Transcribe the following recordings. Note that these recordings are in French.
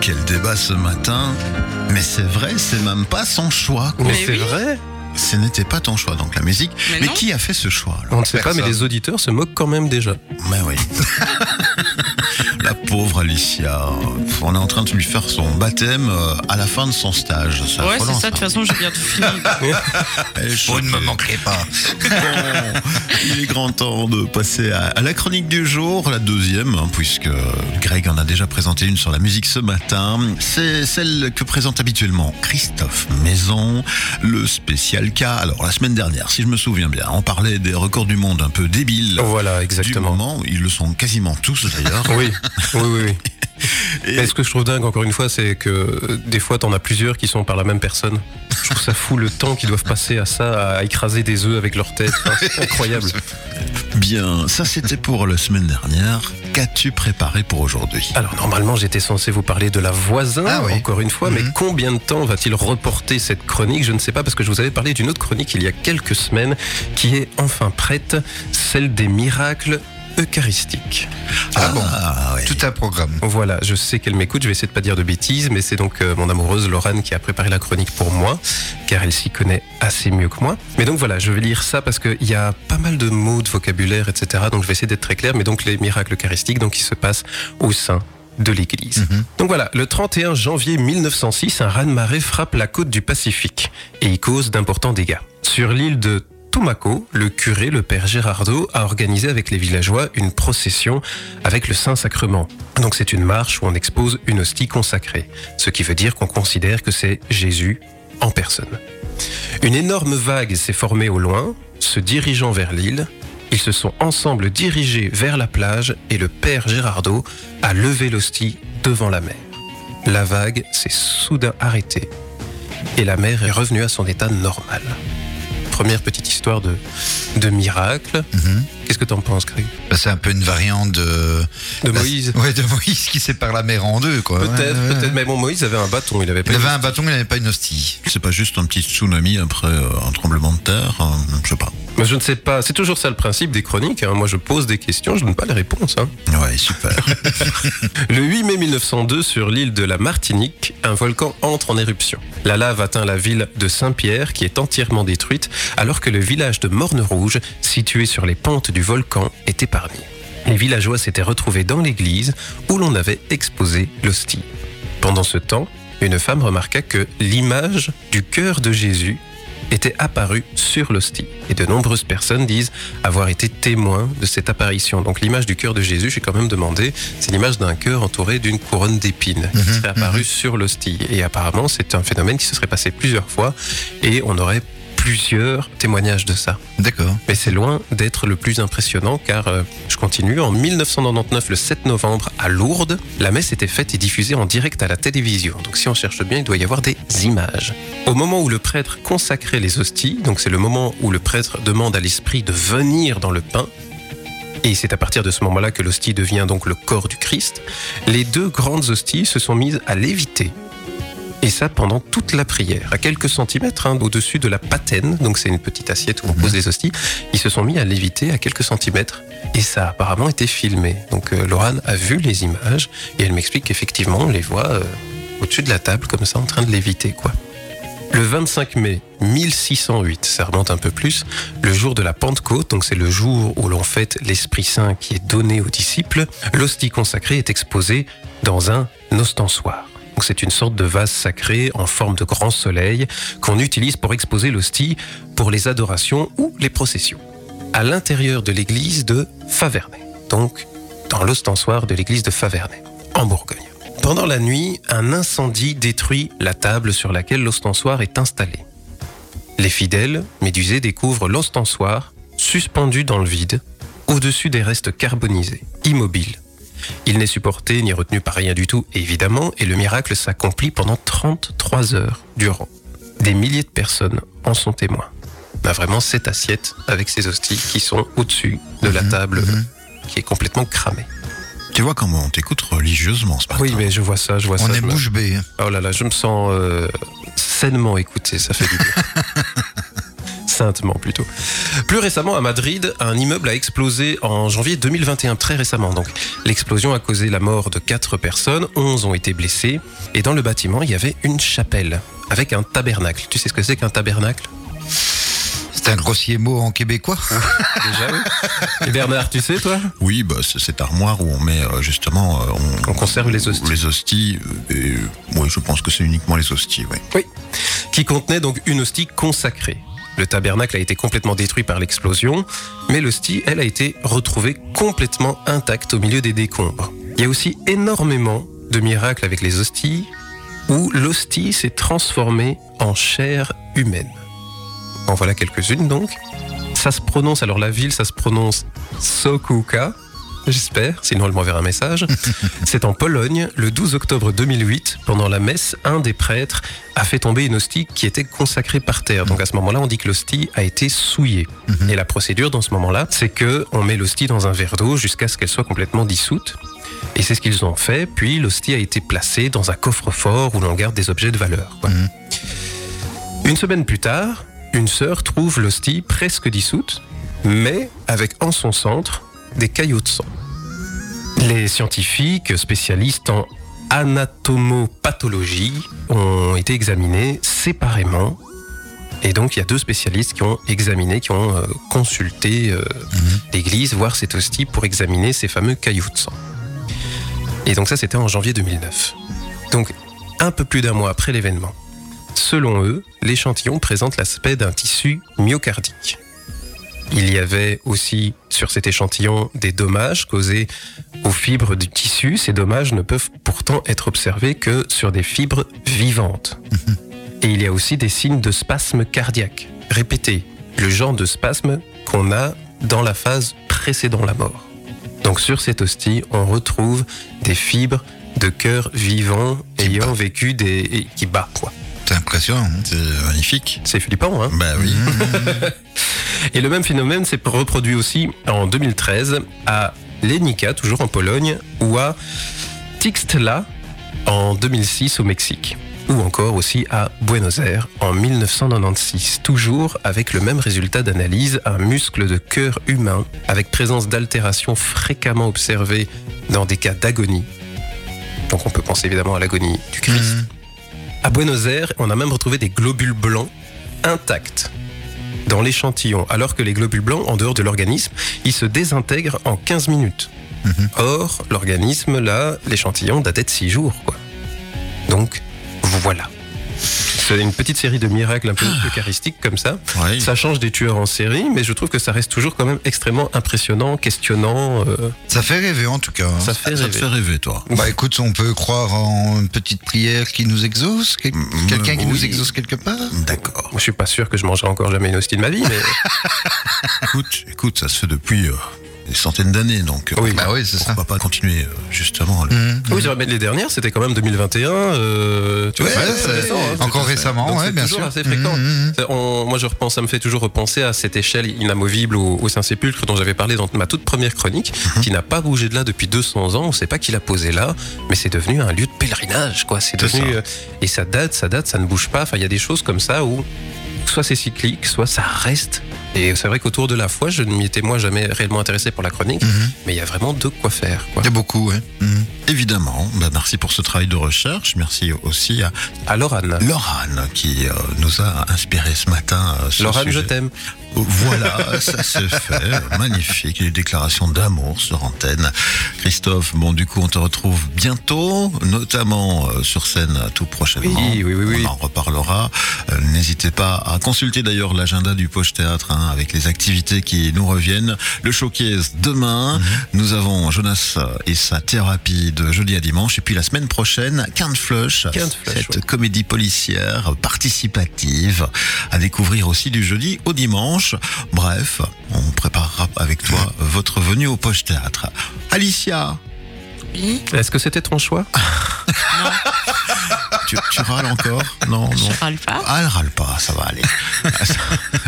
quel débat ce matin. Mais c'est vrai, c'est même pas son choix. quoi. Mais, c'est oui. vrai Ce n'était pas ton choix, donc la musique. Mais qui a fait ce choix alors On ne sait pas, mais les auditeurs se moquent quand même déjà. Mais oui. La pauvre Alicia. On est en train de lui faire son baptême euh, à la fin de son stage. Ouais, c'est ça. De toute façon, j'ai bientôt fini. Elle est choquée. manquerez pas. Bon, il est grand temps de passer à, la chronique du jour, la deuxième, hein, puisque Greg en a déjà présenté une sur la musique ce matin. C'est celle que présente habituellement Christophe Maison, le spécial cas. Alors, la semaine dernière, si je me souviens bien, on parlait des records du monde un peu débiles. Voilà, Du exactement. moment, ils le sont quasiment tous d'ailleurs. Oui, oui, oui. oui. Et- Et ce que je trouve dingue, encore une fois, c'est que euh, des fois, t'en as plusieurs qui sont par la même personne. Je trouve ça fou le temps qu'ils doivent passer à ça, à écraser des œufs avec leur tête. Enfin, c'est incroyable. Bien, ça c'était pour la semaine dernière. Qu'as-tu préparé pour aujourd'hui? Alors, normalement, j'étais censé vous parler de la voisin, Ah oui. encore une fois, mais Mhm. combien de temps va-t-il reporter cette chronique? Je ne sais pas, parce que je vous avais parlé d'une autre chronique il y a quelques semaines, qui est enfin prête, celle des miracles eucharistiques. Ah bon ouais. Tout un programme. Voilà, je sais qu'elle m'écoute, je vais essayer de pas dire de bêtises, mais c'est donc euh, mon amoureuse Laurane qui a préparé la chronique pour moi, car elle s'y connaît assez mieux que moi. Mais donc voilà, je vais lire ça parce qu'il y a pas mal de mots, de vocabulaire, etc. Donc je vais essayer d'être très clair, mais donc les miracles eucharistiques, donc qui se passent au sein de l'Église. Mhm. Donc voilà, le 31 janvier 1906, un raz-de-marée frappe la côte du Pacifique et y cause d'importants dégâts. Sur l'île de Tumaco, le curé, le père Gérardo, a organisé avec les villageois une procession avec le Saint-Sacrement. Donc c'est une marche où on expose une hostie consacrée, ce qui veut dire qu'on considère que c'est Jésus en personne. Une énorme vague s'est formée au loin, se dirigeant vers l'île. Ils se sont ensemble dirigés vers la plage et le père Gérardo a levé l'hostie devant la mer. La vague s'est soudain arrêtée et la mer est revenue à son état normal. Première petite histoire de, de miracle. Mhm. Qu'est-ce que t'en penses, Greg? Bah, c'est un peu une variante de. De Bah, Moïse Ouais, de Moïse qui sépare la mer en deux, quoi. Peut-être, Ouais, ouais, peut-être. Mais bon, Moïse avait un bâton, il avait pas Il une avait un bâton, il n'avait pas une hostie. C'est pas juste un petit tsunami après euh, un tremblement de terre euh, Je sais pas. Mais je ne sais pas. C'est toujours ça le principe des chroniques. hein. Moi, je pose des questions, je donne pas les réponses. hein. Ouais, super. Le 8 mai 1902, sur l'île de la Martinique, un volcan entre en éruption. La lave atteint la ville de Saint-Pierre, qui est entièrement détruite, alors que le village de Morne-Rouge, situé sur les pentes du volcan, est épargné. Les villageois s'étaient retrouvés dans l'église où l'on avait exposé l'hostie. Pendant ce temps, une femme remarqua que l'image du cœur de Jésus était apparue sur l'hostie. Et de nombreuses personnes disent avoir été témoins de cette apparition. Donc l'image du cœur de Jésus, j'ai quand même demandé, c'est l'image d'un cœur entouré d'une couronne d'épines qui serait apparue sur l'hostie. Et apparemment, c'est un phénomène qui se serait passé plusieurs fois et on aurait plusieurs témoignages de ça. D'accord. Mais c'est loin d'être le plus impressionnant car, euh, je continue, en 1999, le 7 novembre, à Lourdes, la messe était faite et diffusée en direct à la télévision. Donc si on cherche bien, il doit y avoir des images. Au moment où le prêtre consacrait les hosties, donc c'est le moment où le prêtre demande à l'esprit de venir dans le pain, et c'est à partir de ce moment-là que l'hostie devient donc le corps du Christ, les deux grandes hosties se sont mises à léviter. Et ça pendant toute la prière, à quelques centimètres hein, au-dessus de la patène, donc c'est une petite assiette où on pose les hosties, ils se sont mis à léviter à quelques centimètres. Et ça a apparemment été filmé. Donc euh, Laurane a vu les images et elle m'explique qu'effectivement on les voit euh, au-dessus de la table comme ça en train de léviter quoi. Le 25 mai 1608, ça remonte un peu plus, le jour de la Pentecôte, donc c'est le jour où l'on fête l'Esprit Saint qui est donné aux disciples, l'hostie consacrée est exposée dans un ostensoir. C'est une sorte de vase sacré en forme de grand soleil qu'on utilise pour exposer l'hostie pour les adorations ou les processions. À l'intérieur de l'église de Favernay, donc dans l'ostensoir de l'église de Favernay, en Bourgogne. Pendant la nuit, un incendie détruit la table sur laquelle l'ostensoir est installé. Les fidèles, médusés, découvrent l'ostensoir suspendu dans le vide, au-dessus des restes carbonisés, immobile. Il n'est supporté ni retenu par rien du tout, évidemment, et le miracle s'accomplit pendant 33 heures durant. Des milliers de personnes en sont témoins. On a vraiment cette assiette avec ces hosties qui sont au-dessus de la Mhm, table mhm. qui est complètement cramée. tu vois comment on t'écoute religieusement ce matin. Oui, mais je vois ça, je vois ça. On est bouche bée. hein. Oh là là, je me sens euh, sainement écouté, ça fait du bien. saintement plutôt. Plus récemment, à Madrid, un immeuble a explosé en janvier 2021, très récemment. Donc, l'explosion a causé la mort de quatre personnes, 11 ont été blessés, et dans le bâtiment, il y avait une chapelle avec un tabernacle. Tu sais ce que c'est qu'un tabernacle? C'est un grossier mot en québécois. Déjà, oui. Et Bernard, tu sais, toi? Oui, bah, c'est cette armoire où on met euh, justement. euh, On conserve les hosties. Les hosties. euh, Et, oui, je pense que c'est uniquement les hosties, oui. Oui. Qui contenait donc une hostie consacrée. Le tabernacle a été complètement détruit par l'explosion, mais l'hostie, elle, a été retrouvée complètement intacte au milieu des décombres. Il y a aussi énormément de miracles avec les hosties, où l'hostie s'est transformée en chair humaine. En voilà quelques-unes donc. Ça se prononce, alors la ville, ça se prononce Sokuka, j'espère, sinon elle m'enverra un message. C'est en Pologne, le 12 octobre 2008, pendant la messe, un des prêtres a fait tomber une hostie qui était consacrée par terre. Donc à ce moment-là, on dit que l'hostie a été souillée. Et la procédure dans ce moment-là, c'est que on met l'hostie dans un verre d'eau jusqu'à ce qu'elle soit complètement dissoute. Et c'est ce qu'ils ont fait. Puis l'hostie a été placée dans un coffre-fort où l'on garde des objets de valeur. quoi. Une semaine plus tard, une sœur trouve l'hostie presque dissoute, mais avec en son centre des caillots de sang. Les scientifiques spécialistes en anatomopathologie ont été examinés séparément. Et donc, il y a deux spécialistes qui ont examiné, qui ont euh, consulté euh, l'église, voir cette hostie pour examiner ces fameux caillots de sang. Et donc ça, c'était en janvier 2009. Donc, un peu plus d'un mois après l'événement. Selon eux, l'échantillon présente l'aspect d'un tissu myocardique. Il y avait aussi sur cet échantillon des dommages causés aux fibres du tissu. Ces dommages ne peuvent pourtant être observés que sur des fibres vivantes. Et il y a aussi des signes de spasme cardiaque. Répétez, le genre de spasme qu'on a dans la phase précédant la mort. Donc sur cette hostie, on retrouve des fibres de cœur vivant ayant vécu des... et qui bat, quoi. C'est impressionnant. hein. C'est magnifique. C'est flippant, hein Bah oui. Et le même phénomène s'est reproduit aussi en 2013 à Lenica, toujours en Pologne, ou à Tixtla en 2006 au Mexique. Ou encore aussi à Buenos Aires en 1996, toujours avec le même résultat d'analyse, un muscle de cœur humain avec présence d'altérations fréquemment observées dans des cas d'agonie. Donc on peut penser évidemment à l'agonie du Christ. Mhm. À Buenos Aires, on a même retrouvé des globules blancs intacts dans l'échantillon, alors que les globules blancs, en dehors de l'organisme, ils se désintègrent en 15 minutes. Or, l'organisme, là, l'échantillon datait de 6 jours. Quoi. Donc, voilà. C'est une petite série de miracles un peu eucharistiques comme ça. Oui. Ça change des tueurs en série, mais je trouve que ça reste toujours quand même extrêmement impressionnant, questionnant. euh, Ça fait rêver en tout cas. hein. ça fait Ça te fait rêver, toi. Bah écoute, on peut croire en une petite prière qui nous exauce, quel- quelqu'un qui oui. nous exauce quelque part. D'accord. Je suis pas sûr que je mangerai encore jamais une hostie de ma vie, mais Écoute, écoute, ça se fait depuis euh, des centaines d'années, donc. euh, Oui. Bah oui, c'est ça. Pourquoi pas continuer, euh, justement. le- Mhm. oui, les dernières, c'était quand même 2021. euh, tu vois, Ouais, c'est c'est- récent, hein. encore récemment, Donc ouais, c'est bien toujours sûr. assez fréquent. Mhm, mhm. On- moi, je repense, ça me fait toujours repenser à cette échelle inamovible au, au Saint-Sépulcre dont j'avais parlé dans ma toute première chronique, Mhm. qui n'a pas bougé de là depuis 200 ans. On ne sait pas qui l'a posé là, mais c'est devenu un lieu de pèlerinage, quoi. C'est C'est devenu ça. euh, et ça date, ça date, ça ne bouge pas. Enfin, il y a des choses comme ça où soit c'est cyclique, soit ça reste. Et c'est vrai qu'autour de la foi, je ne m'y étais moi jamais réellement intéressé pour la chronique, Mhm. mais il y a vraiment de quoi faire. Quoi. Il y a beaucoup, ouais. Mhm. Évidemment. Bah, merci pour ce travail de recherche. Merci aussi à Anne, Laurane qui euh, nous a inspiré ce matin. euh, ce je t'aime. Voilà, ça s'est fait. Magnifique. Les déclarations d'amour sur antenne. Christophe, bon, du coup, on te retrouve bientôt, notamment euh, sur scène euh, tout prochainement. Oui, oui, oui, oui. On en reparlera. N'hésitez pas à consulter d'ailleurs l'agenda du Poche Théâtre hein, avec les activités qui nous reviennent. Le showcase demain. Nous avons Jonas et sa thérapie de jeudi à dimanche. Et puis la semaine prochaine, Quinte Flush. Cette ouais. comédie policière participative à découvrir aussi du jeudi au dimanche. Bref, on préparera avec toi votre venue au Poche Théâtre. Alicia, Oui, Est-ce que c'était ton choix? tu, tu râles encore Non, non. je râle pas. Ah, elle râle pas, ça va aller.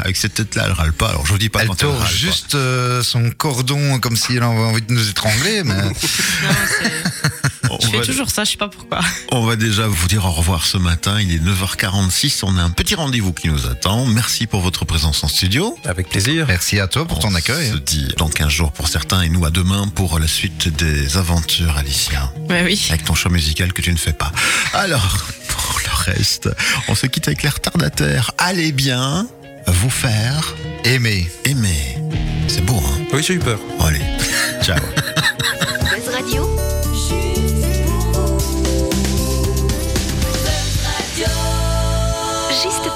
Avec cette tête-là, elle râle pas. Alors je vous dis pas Elle quand elle râle. juste euh, son cordon comme si elle avait envie de nous étrangler, mais Non, Je fais va- toujours ça, je sais pas pourquoi. On va déjà vous dire au revoir ce matin. Il est 9h46. On a un petit rendez-vous qui nous attend. Merci pour votre présence en studio. Avec plaisir. Merci à toi pour ton On accueil. se dit dans 15 jours pour certains et nous à demain pour la suite des aventures, Alicia. Oui. Avec ton choix musical que tu ne fais pas. Alors, pour le reste, on se quitte avec les retardataires. Allez bien vous faire Aimer. aimer. C'est beau, hein? Oui, j'ai eu peur. Allez, ciao.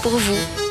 Pour vous.